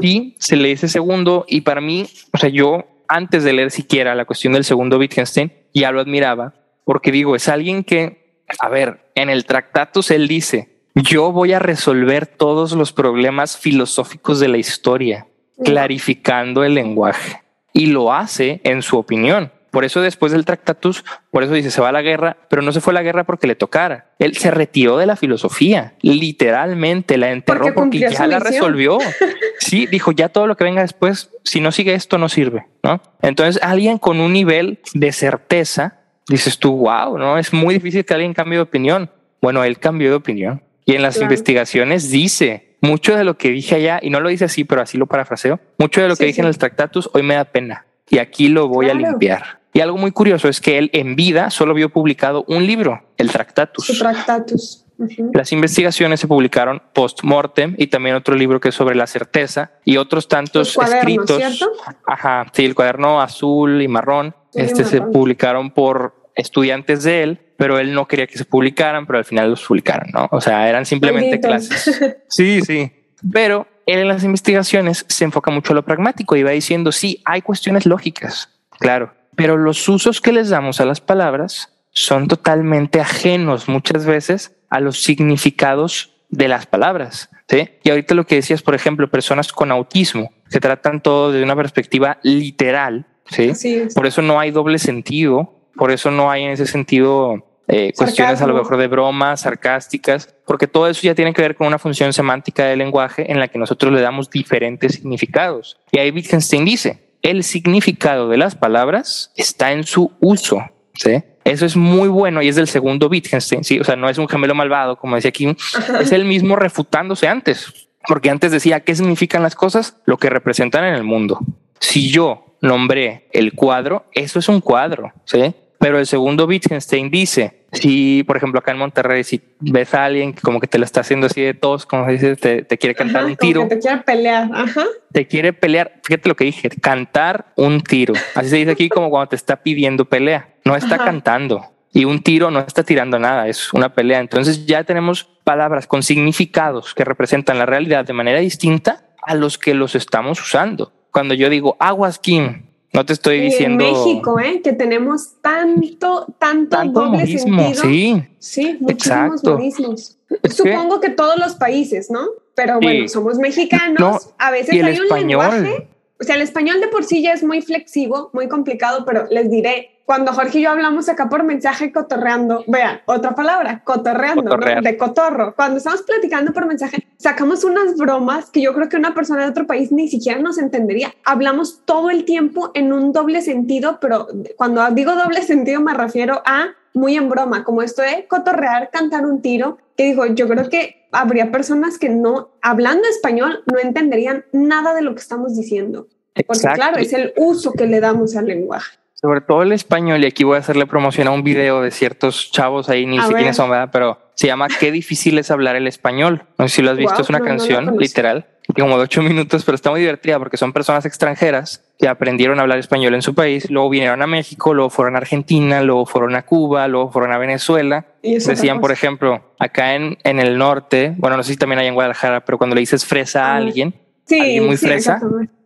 sí se le dice segundo y para mí, o sea, yo antes de leer siquiera la cuestión del segundo Wittgenstein, ya lo admiraba, porque digo, es alguien que, a ver, en el Tractatus él dice, yo voy a resolver todos los problemas filosóficos de la historia, clarificando el lenguaje y lo hace en su opinión. Por eso después del Tractatus, por eso dice, se va a la guerra, pero no se fue a la guerra porque le tocara. Él se retiró de la filosofía, literalmente la enterró porque, ya la resolvió. sí, dijo, ya todo lo que venga después, si no sigue esto, no sirve, ¿no? Entonces, alguien con un nivel de certeza, dices tú, wow, ¿no? Es muy difícil que alguien cambie de opinión. Bueno, él cambió de opinión y en las investigaciones dice, mucho de lo que dije allá, y no lo dice así, pero así lo parafraseo, mucho de lo que dije en el Tractatus hoy me da pena y aquí lo voy a limpiar. Y algo muy curioso es que él en vida solo vio publicado un libro, el Tractatus. Su Tractatus. Las investigaciones se publicaron post-mortem y también otro libro que es sobre la certeza y otros tantos escritos. ¿cierto? Ajá, sí, el cuaderno azul y marrón. este se publicaron por estudiantes de él pero él no quería que se publicaran, pero al final los publicaron, ¿no? O sea, eran simplemente clases. Sí, sí. Pero él en las investigaciones se enfoca mucho a lo pragmático y va diciendo, sí, hay cuestiones lógicas, claro, pero los usos que les damos a las palabras son totalmente ajenos muchas veces a los significados de las palabras. ¿sí? Y ahorita lo que decías, por ejemplo, personas con autismo, que tratan todo desde una perspectiva literal. ¿sí? Por eso no hay doble sentido, por eso no hay en ese sentido eh, cuestiones a lo mejor de bromas, sarcásticas, porque todo eso ya tiene que ver con una función semántica del lenguaje en la que nosotros le damos diferentes significados. Y ahí Wittgenstein dice, el significado de las palabras está en su uso. ¿sí? Eso es muy bueno y es del segundo Wittgenstein, ¿sí? O sea, no es un gemelo malvado, como decía Kim, es el mismo refutándose antes, porque antes decía qué significan las cosas, lo que representan en el mundo. Si yo nombré el cuadro, eso es un cuadro, ¿sí? Pero el segundo Wittgenstein dice, si por ejemplo acá en Monterrey, si ves a alguien que como que te lo está haciendo así de tos, como dices, te, te quiere cantar un tiro. te quiere pelear. Ajá. Te quiere pelear. Fíjate lo que dije, cantar un tiro. Así se dice aquí como cuando te está pidiendo pelea. No está cantando. Y un tiro no está tirando nada, es una pelea. Entonces ya tenemos palabras con significados que representan la realidad de manera distinta a los que los estamos usando. Cuando yo digo aguas Kim, no te estoy diciendo. En México, ¿eh? que tenemos tanto, tanto, doble sentido. Sí, sí, muchísimos modismos. Supongo que... todos los países, ¿no? Pero bueno, somos mexicanos. a veces hay un lenguaje. O sea, el español de por sí ya es muy flexivo, muy complicado, pero les diré, cuando Jorge y yo hablamos acá por mensaje cotorreando, vean, otra palabra, cotorreando, de cotorro. Cuando estamos platicando por mensaje, sacamos unas bromas que yo creo que una persona de otro país ni siquiera nos entendería. Hablamos todo el tiempo en un doble sentido, pero cuando digo doble sentido me refiero a muy en broma, como esto de cotorrear, cantar un tiro, que digo, yo creo que habría personas que no, hablando español, no entenderían nada de lo que estamos diciendo. Porque claro, es el uso que le damos al lenguaje. Sobre todo el español, y aquí voy a hacerle promoción a un video de ciertos chavos ahí, ni sé quiénes son, ¿verdad? Pero se llama Qué difícil es hablar el español. No sé si lo has visto, es una canción literal, como de ocho minutos, pero está muy divertida porque son personas extranjeras que aprendieron a hablar español en su país, luego vinieron a México, luego fueron a Argentina, luego fueron a Cuba, luego fueron a Venezuela. ¿Y Decían, por ejemplo, acá en, en el norte, bueno, no sé si también hay en Guadalajara, pero cuando le dices fresa a alguien, alguien muy fresa,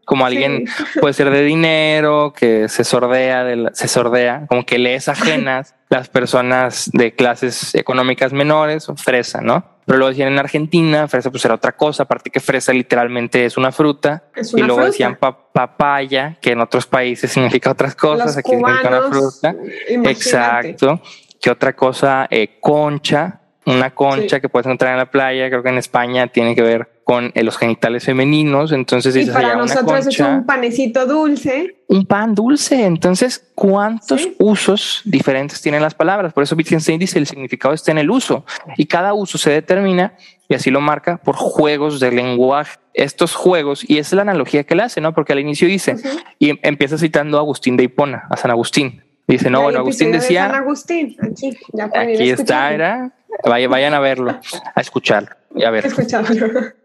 como alguien puede ser de dinero, que se sordea, de se sordea, como que lees ajenas las personas de clases económicas menores o fresa, ¿no? Pero lo decían en Argentina, fresa pues era otra cosa, aparte que fresa literalmente es una fruta. y luego decían papaya, que en otros países significa otras cosas, aquí significa una fruta. Exacto. ¿Qué otra cosa? Eh, concha, una concha que puedes encontrar en la playa, creo que en España tiene que ver con eh, los genitales femeninos, entonces y para nosotros es un panecito dulce. Un pan dulce, entonces ¿cuántos usos diferentes tienen las palabras? Por eso Wittgenstein dice el significado está en el uso y cada uso se determina y así lo marca por juegos de lenguaje. Estos juegos, y esa es la analogía que él hace, ¿no? Porque al inicio dice, y empieza citando a Agustín de Hipona, a San Agustín. Dice, no, bueno, Agustín decía... San Agustín, aquí, ya aquí está, era, vayan a verlo, a escucharlo y a ver.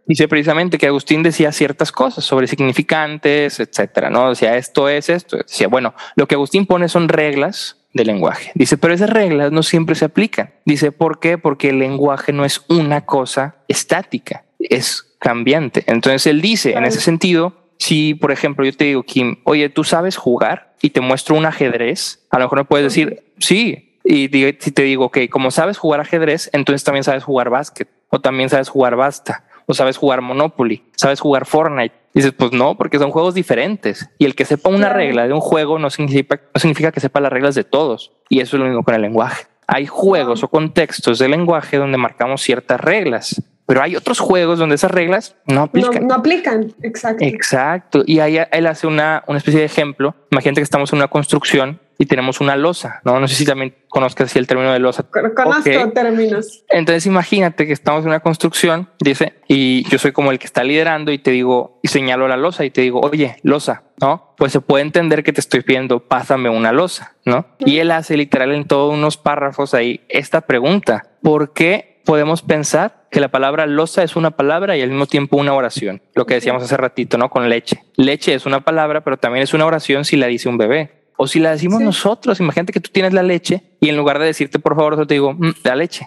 Dice precisamente que Agustín decía ciertas cosas sobre significantes, etcétera, ¿no? Decía esto es esto. Decía, bueno, lo que Agustín pone son reglas de lenguaje. Dice, pero esas reglas no siempre se aplican. Dice, ¿por qué? Porque el lenguaje no es una cosa estática, es cambiante. Entonces él dice, en ese sentido, si por ejemplo yo te digo, Kim, oye, ¿tú sabes jugar? Y te muestro un ajedrez, a lo mejor no puedes decir, sí, y si te digo, que como sabes jugar ajedrez, entonces también sabes jugar básquet, o también sabes jugar basta, o sabes jugar Monopoly, sabes jugar Fortnite. dices, pues no, porque son juegos diferentes. Y el que sepa una regla de un juego no significa, no significa que sepa las reglas de todos. Y eso es lo mismo con el lenguaje. Hay juegos o contextos de lenguaje donde marcamos ciertas reglas, pero hay otros juegos donde esas reglas no aplican. No, aplican, exacto. Exacto. Y ahí él hace una, una especie de ejemplo. Imagínate que estamos en una construcción y tenemos una losa, ¿no? No sé si también conozcas el término de losa. Conozco términos. Entonces imagínate que estamos en una construcción, dice, y yo soy como el que está liderando y te digo, y señalo la losa y te digo, oye, losa, ¿no? Pues se puede entender que te estoy pidiendo, pásame una losa, ¿no? Y él hace literal en todos unos párrafos ahí esta pregunta, ¿por qué podemos pensar que la palabra losa es una palabra y al mismo tiempo una oración? Lo que decíamos hace ratito, ¿no? Con leche. Leche es una palabra, pero también es una oración si la dice un bebé. O si la decimos nosotros, imagínate que tú tienes la leche y en lugar de decirte por favor, yo te digo mm, la leche.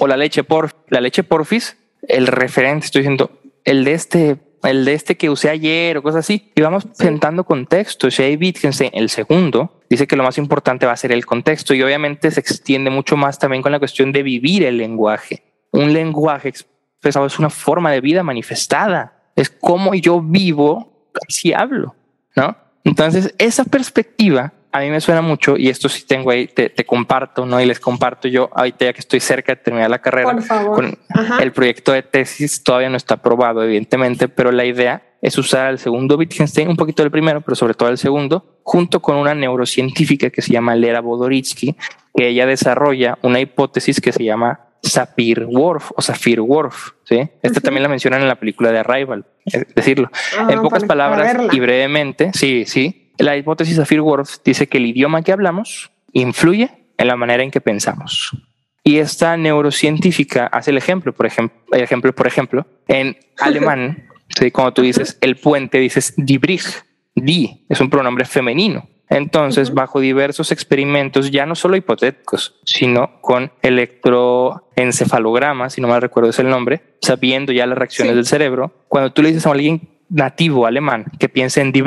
o la leche por la leche porfis, el referente, estoy diciendo el de este, el de este que usé ayer o cosas así. Y vamos presentando contexto. Si hay Wittgenstein, el segundo, dice que lo más importante va a ser el contexto y obviamente se extiende mucho más también con la cuestión de vivir el lenguaje. Un lenguaje expresado es una forma de vida manifestada. Es como yo vivo si hablo, ¿no? Entonces, esa perspectiva a mí me suena mucho y esto sí tengo ahí, te, comparto, ¿no? Y les comparto yo ahorita ya que estoy cerca de terminar la carrera. Por favor. Con el proyecto de tesis todavía no está aprobado, evidentemente, pero la idea es usar el segundo Wittgenstein, un poquito del primero, pero sobre todo el segundo, junto con una neurocientífica que se llama Lera Bodoritsky, que ella desarrolla una hipótesis que se llama Sapir-Whorf o Sapir-Whorf. ¿sí? Esta también la mencionan en la película de Arrival, es decirlo. Ah, en pocas palabras y brevemente, sí, sí. La hipótesis Sapir-Whorf dice que el idioma que hablamos influye en la manera en que pensamos. Y esta neurocientífica hace el ejemplo, por ejemplo, el ejemplo, por ejemplo, en alemán, ¿sí? cuando tú dices el puente, dices die Bridge, die, es un pronombre femenino. Entonces, bajo diversos experimentos, ya no solo hipotéticos, sino con electroencefalogramas, si no mal recuerdo es el nombre, sabiendo ya las reacciones del cerebro, cuando tú le dices a alguien nativo alemán que piense en Die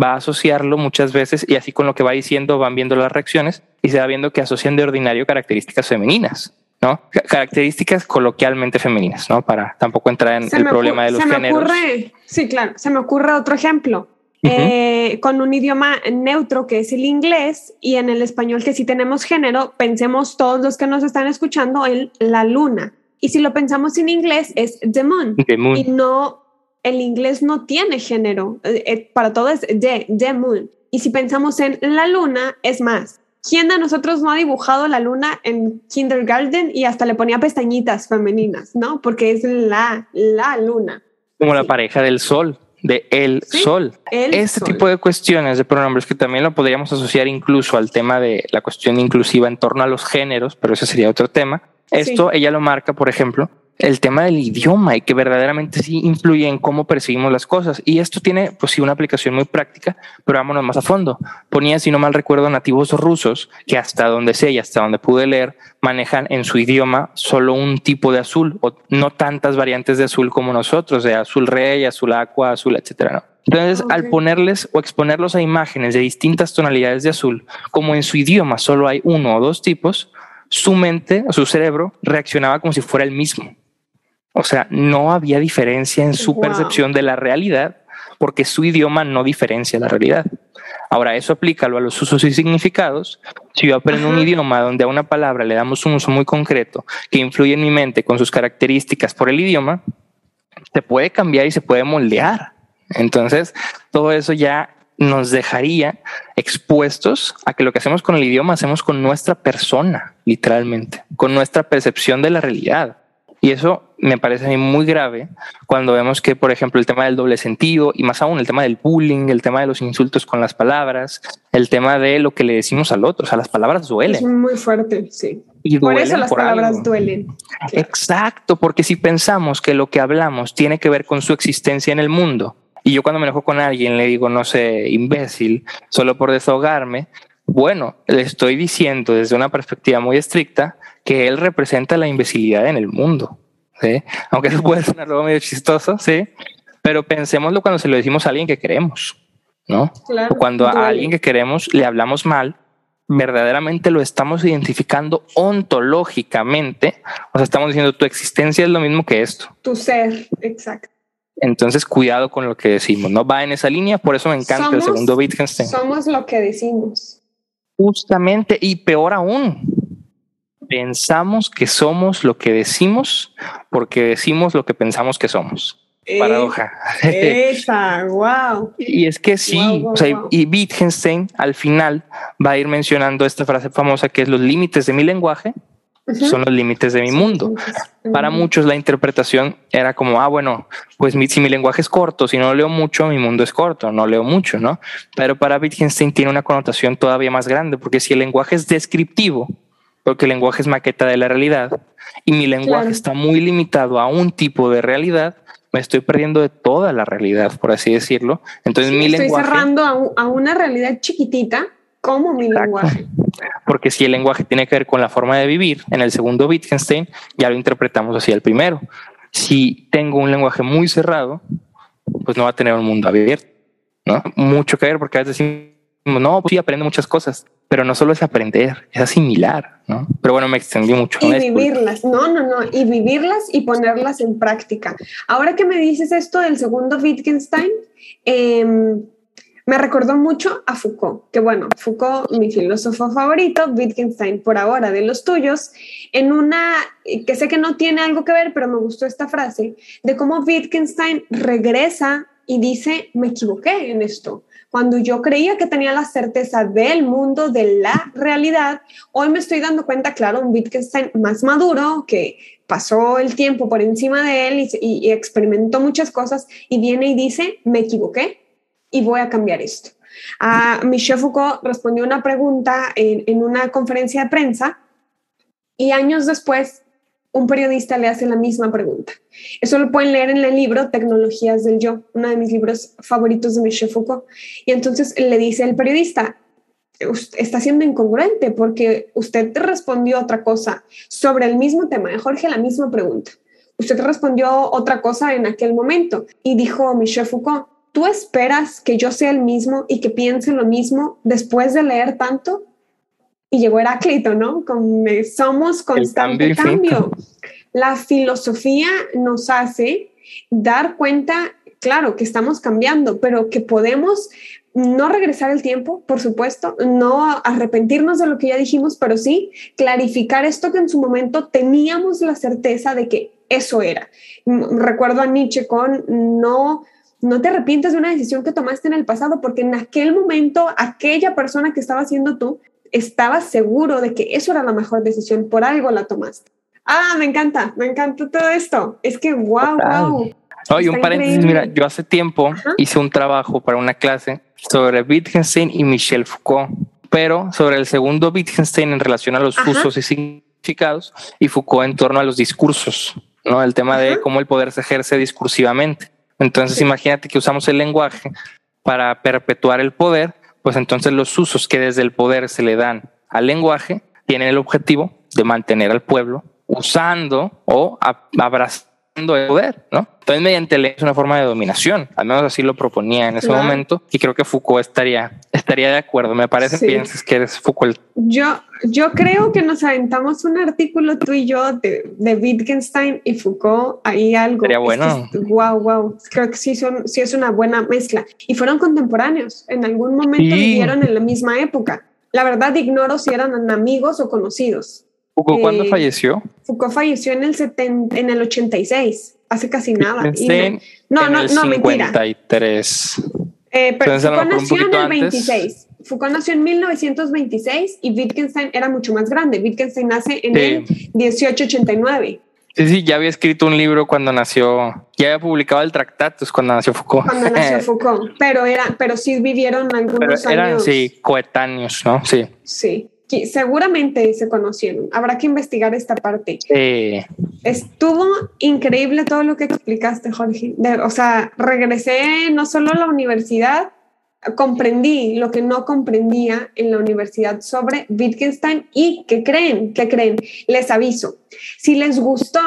va a asociarlo muchas veces y así con lo que va diciendo van viendo las reacciones y se va viendo que asocian de ordinario características femeninas. ¿no? Características coloquialmente femeninas, ¿no? Para tampoco entrar en el problema de los se géneros. Me ocurre, sí, claro, se me ocurre otro ejemplo. Eh, con un idioma neutro que es el inglés y en el español que sí tenemos género, pensemos todos los que nos están escuchando en la luna. Y si lo pensamos en inglés es the moon. Y no, el inglés no tiene género. Eh, eh, para todo es the, the moon. Y si pensamos en la luna es más. ¿Quién de nosotros no ha dibujado la luna en kindergarten y hasta le ponía pestañitas femeninas, no? Porque es la, la luna. Como la pareja del sol de el sol. este tipo de cuestiones de pronombres que también lo podríamos asociar incluso al tema de la cuestión inclusiva en torno a los géneros, pero ese sería otro tema. Esto ella lo marca, por ejemplo, el tema del idioma y que verdaderamente sí influye en cómo percibimos las cosas. Y esto tiene, pues sí, una aplicación muy práctica, pero vámonos más a fondo. Ponía, si no mal recuerdo, nativos rusos que hasta donde sé y hasta donde pude leer, manejan en su idioma solo un tipo de azul o no tantas variantes de azul como nosotros, de azul rey, azul aqua, azul, etcétera. Entonces, al ponerles o exponerlos a imágenes de distintas tonalidades de azul, como en su idioma solo hay uno o dos tipos, su mente o su cerebro reaccionaba como si fuera el mismo. O sea, no había diferencia en su percepción de la realidad porque su idioma no diferencia la realidad. Ahora, eso aplícalo a los usos y significados. Si yo aprendo un idioma donde a una palabra le damos un uso muy concreto que influye en mi mente con sus características por el idioma, se puede cambiar y se puede moldear. Entonces, todo eso ya nos dejaría expuestos a que lo que hacemos con el idioma hacemos con nuestra persona, literalmente, con nuestra percepción de la realidad. Y eso me parece a mí muy grave cuando vemos que, por ejemplo, el tema del doble sentido y más aún el tema del bullying, el tema de los insultos con las palabras, el tema de lo que le decimos al otro, o sea, las palabras duelen. Es muy fuerte, sí. Y por eso las palabras duelen. Exacto, porque si pensamos que lo que hablamos tiene que ver con su existencia en el mundo, y yo cuando me enojo con alguien le digo, no sé, imbécil, solo por desahogarme, bueno, le estoy diciendo desde una perspectiva muy estricta que él representa la imbecilidad en el mundo. ¿Sí? Aunque eso puede sonar algo medio chistoso, sí, pero pensémoslo cuando se lo decimos a alguien que queremos, ¿no? Claro, cuando a alguien que queremos le hablamos mal, verdaderamente lo estamos identificando ontológicamente, o sea, estamos diciendo tu existencia es lo mismo que esto. Tu ser, exacto. Entonces, cuidado con lo que decimos, no va en esa línea, por eso me encanta el segundo Wittgenstein. Somos lo que decimos. Justamente, y peor aún, pensamos que somos lo que decimos porque decimos lo que pensamos que somos. Paradoja. Esa, wow. Y es que sí, o sea, y Wittgenstein al final va a ir mencionando esta frase famosa que es los límites de mi lenguaje son los límites de mi mundo. Para muchos la interpretación era como, ah, bueno, pues si mi lenguaje es corto, si no leo mucho, mi mundo es corto, no leo mucho, ¿no? Pero para Wittgenstein tiene una connotación todavía más grande, porque si el lenguaje es descriptivo, porque el lenguaje es maqueta de la realidad y mi lenguaje está muy limitado a un tipo de realidad, me estoy perdiendo de toda la realidad, por así decirlo. Entonces mi estoy lenguaje... cerrando a, una realidad chiquitita como mi lenguaje. Porque si el lenguaje tiene que ver con la forma de vivir, en el segundo Wittgenstein ya lo interpretamos así el primero. Si tengo un lenguaje muy cerrado, pues no va a tener un mundo abierto, ¿no? Mucho que ver porque a veces decimos, no, pues sí, aprende muchas cosas pero no solo es aprender, es asimilar, ¿no? Pero bueno, me extendí mucho. Y vivirlas, no, no, no, y vivirlas y ponerlas en práctica. Ahora que me dices esto del segundo Wittgenstein, em, me recordó mucho a Foucault, que bueno, Foucault, mi filósofo favorito, Wittgenstein por ahora de los tuyos, en una que sé que no tiene algo que ver, pero me gustó esta frase, de cómo Wittgenstein regresa y dice, me equivoqué en esto cuando yo creía que tenía la certeza del mundo, de la realidad, hoy me estoy dando cuenta, claro, un Wittgenstein más maduro, que pasó el tiempo por encima de él y, experimentó muchas cosas y viene y dice, me equivoqué y voy a cambiar esto. A Michel Foucault respondió una pregunta en, en una conferencia de prensa y años después un periodista le hace la misma pregunta. Eso lo pueden leer en el libro Tecnologías del Yo, uno de mis libros favoritos de Michel Foucault. Y entonces le dice el periodista, está siendo incongruente porque usted respondió otra cosa sobre el mismo tema, Jorge, la misma pregunta. Usted respondió otra cosa en aquel momento y dijo Michel Foucault, ¿tú esperas que yo sea el mismo y que piense lo mismo después de leer tanto? Y llegó Heráclito, ¿no? Con, somos constante cambio. La filosofía nos hace dar cuenta, claro, que estamos cambiando, pero que podemos no regresar el tiempo, por supuesto, no arrepentirnos de lo que ya dijimos, pero sí clarificar esto que en su momento teníamos la certeza de que eso era. Recuerdo a Nietzsche con no no te arrepientes de una decisión que tomaste en el pasado, porque en aquel momento aquella persona que estaba siendo tú estabas seguro de que eso era la mejor decisión, por algo la tomaste. Ah, me encanta, me encanta todo esto. Es que, wow, wow. y un paréntesis, mira, yo hace tiempo hice un trabajo para una clase sobre Wittgenstein y Michel Foucault, pero sobre el segundo Wittgenstein en relación a los usos y significados y Foucault en torno a los discursos, ¿no? El tema de cómo el poder se ejerce discursivamente. Entonces, imagínate que usamos el lenguaje para perpetuar el poder, pues entonces los usos que desde el poder se le dan al lenguaje tienen el objetivo de mantener al pueblo usando o abrazando el poder, ¿no? Entonces, mediante ley es una forma de dominación, al menos así lo proponía en ese momento, y creo que Foucault estaría, estaría de acuerdo. Me parece, piensas que eres Foucault. Yo, yo creo que nos aventamos un artículo tú y yo de, de Wittgenstein y Foucault, ahí algo. Sería bueno. wow, wow. Creo que sí, son, sí es una buena mezcla. Y fueron contemporáneos, en algún momento vivieron en la misma época. La verdad, ignoro si eran amigos o conocidos. ¿Foucault cuándo eh, falleció? Foucault falleció en el, 70, en el 86, hace casi nada. no, no, no, 53. Eh, pero Foucault nació en el 26. Foucault nació en 1926 y Wittgenstein era mucho más grande. Wittgenstein nace en el 1889. Sí, sí, ya había escrito un libro cuando nació, ya había publicado el Tractatus cuando nació Foucault. Cuando nació Foucault, pero era, pero sí vivieron algunos pero eran, Sí, coetáneos, ¿no? Sí. Sí seguramente se conocieron. Habrá que investigar esta parte. Estuvo increíble todo lo que explicaste, Jorge. o sea, regresé no solo a la universidad, comprendí lo que no comprendía en la universidad sobre Wittgenstein y ¿qué creen? ¿Qué creen? Les aviso. Si les gustó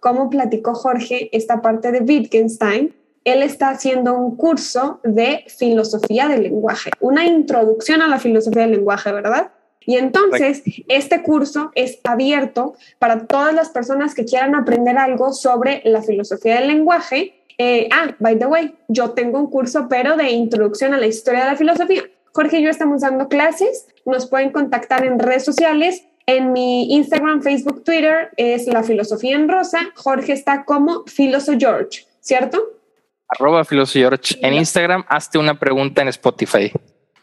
cómo platicó Jorge esta parte de Wittgenstein, él está haciendo un curso de filosofía del lenguaje, una introducción a la filosofía del lenguaje, ¿verdad? Y entonces, este curso es abierto para todas las personas que quieran aprender algo sobre la filosofía del lenguaje. Eh, ah, by the way, yo tengo un curso, pero de introducción a la historia de la filosofía. Jorge y yo estamos dando clases, nos pueden contactar en redes sociales. En mi Instagram, Facebook, Twitter es La Filosofía en Rosa. Jorge está como Filoso George, ¿cierto? Arroba Filoso George. En Instagram, hazte una pregunta en Spotify.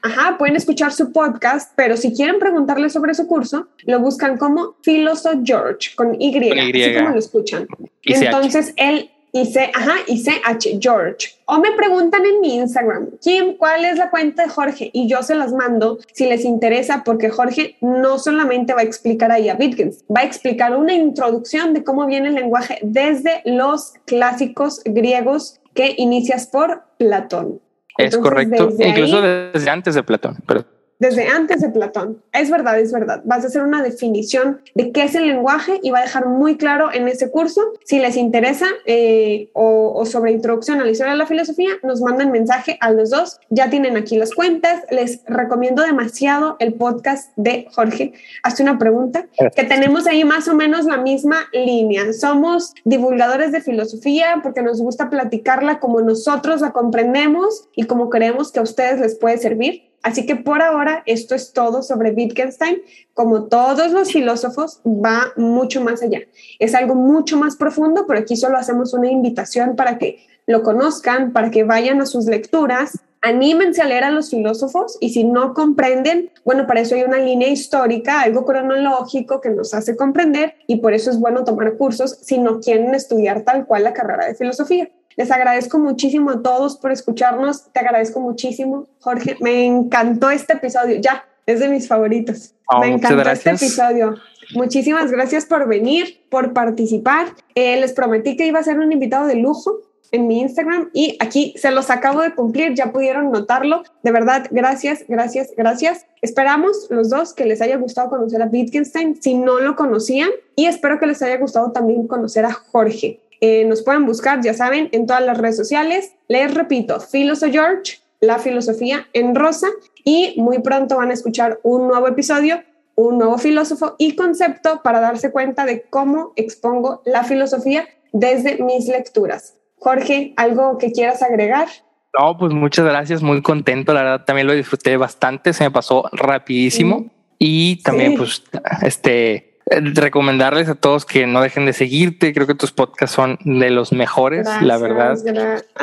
Ajá, pueden escuchar su podcast, pero si quieren preguntarle sobre su curso, lo buscan como Filoso George con Y, así como lo escuchan. Y Entonces él dice, ajá, y CH George. O me preguntan en mi Instagram, Kim, ¿cuál es la cuenta de Jorge? Y yo se las mando si les interesa, porque Jorge no solamente va a explicar ahí a Wittgens, va a explicar una introducción de cómo viene el lenguaje desde los clásicos griegos que inicias por Platón. Es correcto, incluso desde antes de Platón. Pero desde antes de Platón. Es verdad, es verdad. Vas a hacer una definición de qué es el lenguaje y va a dejar muy claro en ese curso. Si les interesa eh, o, sobre introducción a la historia de la filosofía, nos mandan mensaje a los dos. Ya tienen aquí las cuentas. Les recomiendo demasiado el podcast de Jorge. Hace una pregunta que tenemos ahí más o menos la misma línea. Somos divulgadores de filosofía porque nos gusta platicarla como nosotros la comprendemos y como creemos que a ustedes les puede servir Así que por ahora esto es todo sobre Wittgenstein. Como todos los filósofos, va mucho más allá. Es algo mucho más profundo, pero aquí solo hacemos una invitación para que lo conozcan, para que vayan a sus lecturas, anímense a leer a los filósofos y si no comprenden, bueno, para eso hay una línea histórica, algo cronológico que nos hace comprender y por eso es bueno tomar cursos si no quieren estudiar tal cual la carrera de filosofía. Les agradezco muchísimo a todos por escucharnos. Te agradezco muchísimo, Jorge. Me encantó este episodio. Ya, es de mis favoritos. Oh, Me encantó este episodio. Muchísimas gracias por venir, por participar. Eh, les prometí que iba a ser un invitado de lujo en mi Instagram y aquí se los acabo de cumplir, ya pudieron notarlo. De verdad, gracias, gracias, gracias. Esperamos los dos que les haya gustado conocer a Wittgenstein si no lo conocían y espero que les haya gustado también conocer a Jorge. Eh, nos pueden buscar, ya saben, en todas las redes sociales. Les repito, Filoso George, la filosofía en rosa, y muy pronto van a escuchar un nuevo episodio, un nuevo filósofo y concepto para darse cuenta de cómo expongo la filosofía desde mis lecturas. Jorge, ¿algo que quieras agregar? No, pues muchas gracias, muy contento, la verdad también lo disfruté bastante, se me pasó rapidísimo y también pues este recomendarles a todos que no dejen de seguirte. Creo que tus podcasts son de los mejores, la verdad.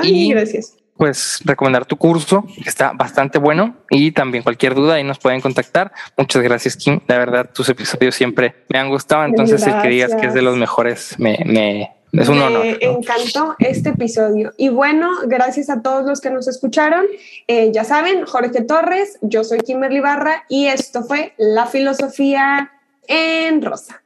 y gracias. Pues recomendar tu curso, que está bastante bueno. Y también cualquier duda ahí nos pueden contactar. Muchas gracias, Kim. La verdad, tus episodios siempre me han gustado. Entonces, el que digas que es de los mejores me, me, Es un honor. Me encantó este episodio. Y bueno, gracias a todos los que nos escucharon. Eh, ya saben, Jorge Torres, yo soy Kimberly Barra y esto fue La Filosofía en rosa.